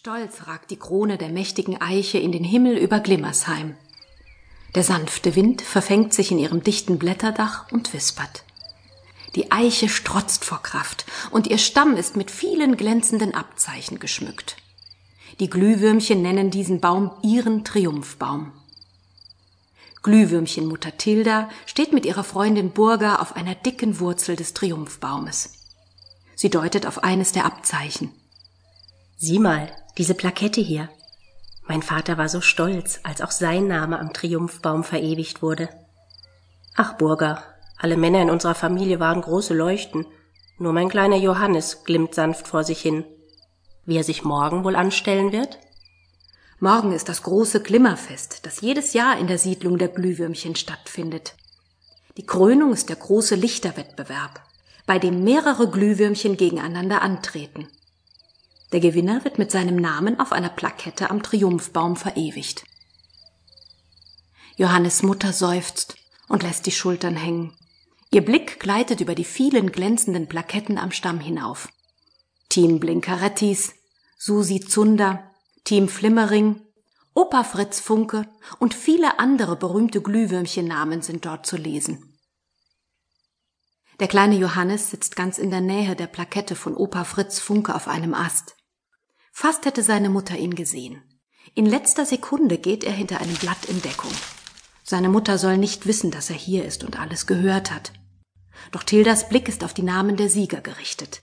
Stolz ragt die Krone der mächtigen Eiche in den Himmel über Glimmersheim. Der sanfte Wind verfängt sich in ihrem dichten Blätterdach und wispert. Die Eiche strotzt vor Kraft, und ihr Stamm ist mit vielen glänzenden Abzeichen geschmückt. Die Glühwürmchen nennen diesen Baum ihren Triumphbaum. Glühwürmchenmutter Tilda steht mit ihrer Freundin Burga auf einer dicken Wurzel des Triumphbaumes. Sie deutet auf eines der Abzeichen. Sieh mal, diese Plakette hier. Mein Vater war so stolz, als auch sein Name am Triumphbaum verewigt wurde. Ach, Burger, alle Männer in unserer Familie waren große Leuchten, nur mein kleiner Johannes glimmt sanft vor sich hin. Wie er sich morgen wohl anstellen wird? Morgen ist das große Glimmerfest, das jedes Jahr in der Siedlung der Glühwürmchen stattfindet. Die Krönung ist der große Lichterwettbewerb, bei dem mehrere Glühwürmchen gegeneinander antreten. Der Gewinner wird mit seinem Namen auf einer Plakette am Triumphbaum verewigt. Johannes Mutter seufzt und lässt die Schultern hängen. Ihr Blick gleitet über die vielen glänzenden Plaketten am Stamm hinauf. Team Blinkarettis, Susi Zunder, Team Flimmering, Opa Fritz Funke und viele andere berühmte Glühwürmchennamen sind dort zu lesen. Der kleine Johannes sitzt ganz in der Nähe der Plakette von Opa Fritz Funke auf einem Ast. Fast hätte seine Mutter ihn gesehen. In letzter Sekunde geht er hinter einem Blatt in Deckung. Seine Mutter soll nicht wissen, dass er hier ist und alles gehört hat. Doch Tildas Blick ist auf die Namen der Sieger gerichtet.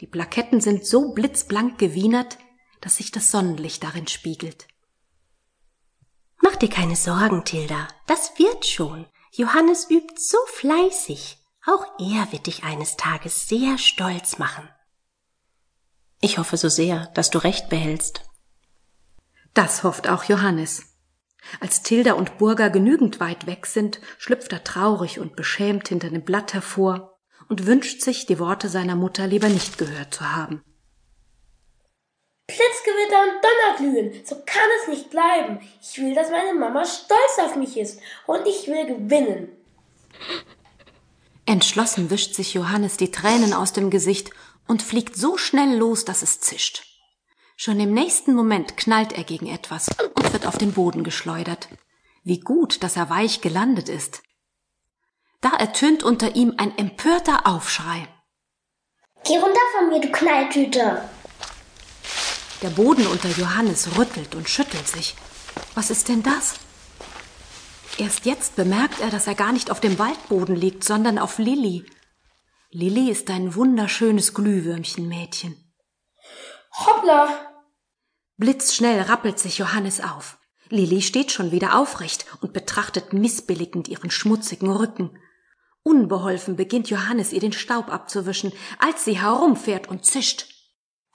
Die Plaketten sind so blitzblank gewienert, dass sich das Sonnenlicht darin spiegelt. Mach dir keine Sorgen, Tilda, das wird schon. Johannes übt so fleißig. Auch er wird dich eines Tages sehr stolz machen. Ich hoffe so sehr, dass du recht behältst. Das hofft auch Johannes. Als Tilda und Burger genügend weit weg sind, schlüpft er traurig und beschämt hinter dem Blatt hervor und wünscht sich, die Worte seiner Mutter lieber nicht gehört zu haben. Blitzgewitter und Donnerglühen, so kann es nicht bleiben. Ich will, dass meine Mama stolz auf mich ist und ich will gewinnen. Entschlossen wischt sich Johannes die Tränen aus dem Gesicht und fliegt so schnell los, dass es zischt. Schon im nächsten Moment knallt er gegen etwas und wird auf den Boden geschleudert. Wie gut, dass er weich gelandet ist. Da ertönt unter ihm ein empörter Aufschrei. Geh runter von mir, du Knalltüte! Der Boden unter Johannes rüttelt und schüttelt sich. Was ist denn das? Erst jetzt bemerkt er, dass er gar nicht auf dem Waldboden liegt, sondern auf Lilli, Lilli ist ein wunderschönes Glühwürmchenmädchen. Hoppla! Blitzschnell rappelt sich Johannes auf. Lilli steht schon wieder aufrecht und betrachtet missbilligend ihren schmutzigen Rücken. Unbeholfen beginnt Johannes ihr den Staub abzuwischen, als sie herumfährt und zischt.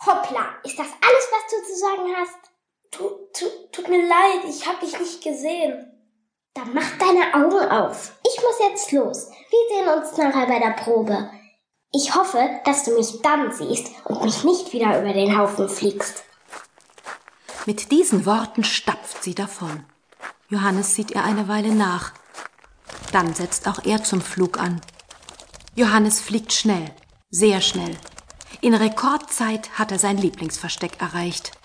Hoppla, ist das alles, was du zu sagen hast? Tut, tut, tut mir leid, ich hab dich nicht gesehen. Dann mach deine Augen auf. Ich muss jetzt los. Wir sehen uns nachher bei der Probe. Ich hoffe, dass du mich dann siehst und mich nicht wieder über den Haufen fliegst. Mit diesen Worten stapft sie davon. Johannes sieht ihr eine Weile nach. Dann setzt auch er zum Flug an. Johannes fliegt schnell, sehr schnell. In Rekordzeit hat er sein Lieblingsversteck erreicht.